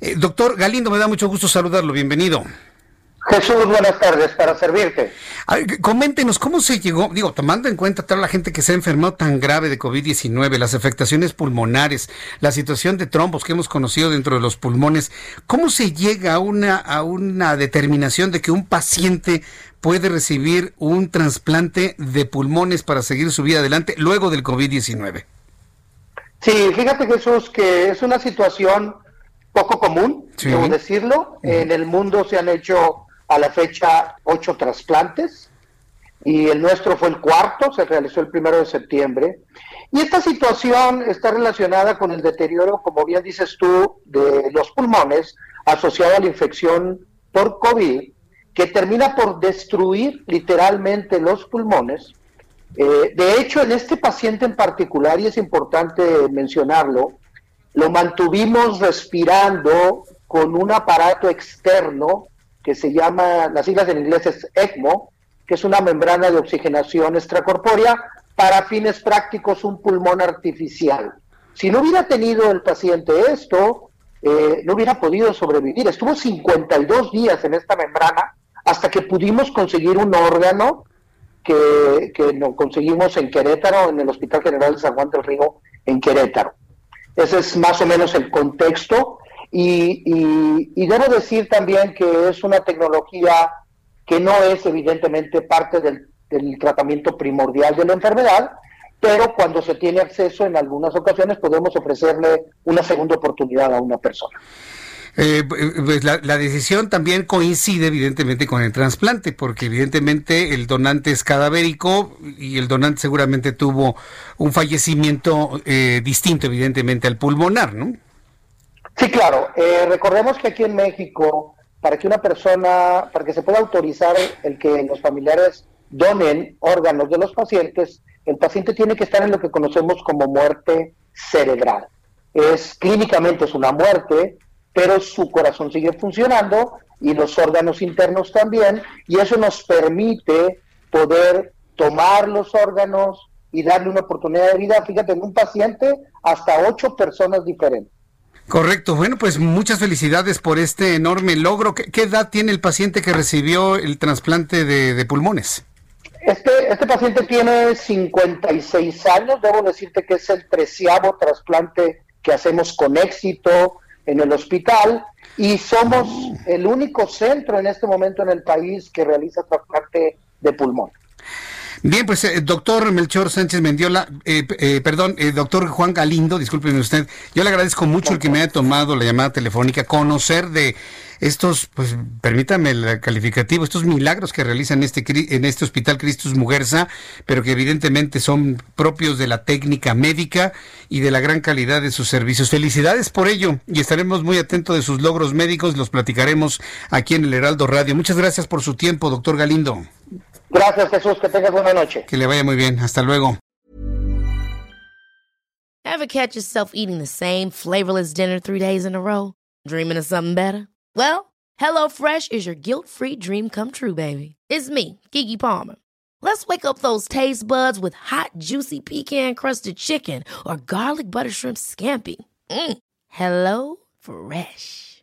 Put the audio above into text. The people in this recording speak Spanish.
Eh, doctor Galindo, me da mucho gusto saludarlo. Bienvenido. Jesús, buenas tardes, para servirte. coméntenos, ¿cómo se llegó? Digo, tomando en cuenta toda la gente que se ha enfermado tan grave de COVID-19, las afectaciones pulmonares, la situación de trombos que hemos conocido dentro de los pulmones, ¿cómo se llega a una, a una determinación de que un paciente puede recibir un trasplante de pulmones para seguir su vida adelante luego del COVID-19? Sí, fíjate Jesús que es una situación poco común, debo decirlo. En el mundo se han hecho a la fecha ocho trasplantes y el nuestro fue el cuarto, se realizó el primero de septiembre. Y esta situación está relacionada con el deterioro, como bien dices tú, de los pulmones asociado a la infección por COVID, que termina por destruir literalmente los pulmones. Eh, de hecho, en este paciente en particular, y es importante mencionarlo, lo mantuvimos respirando con un aparato externo que se llama, las siglas en inglés es ECMO, que es una membrana de oxigenación extracorpórea, para fines prácticos un pulmón artificial. Si no hubiera tenido el paciente esto, eh, no hubiera podido sobrevivir. Estuvo 52 días en esta membrana hasta que pudimos conseguir un órgano que, que lo conseguimos en Querétaro, en el Hospital General de San Juan del Río, en Querétaro. Ese es más o menos el contexto. Y, debo decir también que es una tecnología que no es evidentemente parte del, tratamiento primordial de la enfermedad, pero cuando se tiene acceso en algunas ocasiones podemos ofrecerle una segunda oportunidad a una persona. Eh, pues la, decisión también coincide evidentemente con el trasplante, porque evidentemente el donante es cadavérico y el donante seguramente tuvo un fallecimiento eh, distinto evidentemente al pulmonar, ¿no? Sí, claro. Eh, recordemos que aquí en México, para que una persona, para que se pueda autorizar el que los familiares donen órganos de los pacientes, el paciente tiene que estar en lo que conocemos como muerte cerebral. Es clínicamente es una muerte, pero su corazón sigue funcionando y los órganos internos también, y eso nos permite poder tomar los órganos y darle una oportunidad de vida, fíjate, en un paciente hasta ocho personas diferentes. Correcto, bueno, pues muchas felicidades por este enorme logro. ¿Qué, edad tiene el paciente que recibió el trasplante de, pulmones? Este, este paciente tiene 56 años, debo decirte que es el treceavo trasplante que hacemos con éxito en el hospital y somos el único centro en este momento en el país que realiza trasplante de pulmón. Bien, pues eh, doctor Melchor Sánchez Mendiola, eh, eh, perdón, doctor Juan Galindo, discúlpeme usted, yo le agradezco mucho el que me haya tomado la llamada telefónica, conocer de estos, pues permítame el calificativo, estos milagros que realizan en este, en este hospital Cristus Mugersa, pero que evidentemente son propios de la técnica médica y de la gran calidad de sus servicios. Felicidades por ello y estaremos muy atentos de sus logros médicos, los platicaremos aquí en el Heraldo Radio. Muchas gracias por su tiempo, doctor Galindo. Gracias, Jesús. Que tengas buena noche. Que le vaya muy bien. Hasta luego. Ever catch yourself eating the same flavorless dinner three days in a row? Dreaming of something better? Well, HelloFresh is your guilt-free dream come true, baby. It's me, Kiki Palmer. Let's wake up those taste buds with hot, juicy pecan-crusted chicken or garlic butter shrimp scampi. Mm. Hello Fresh.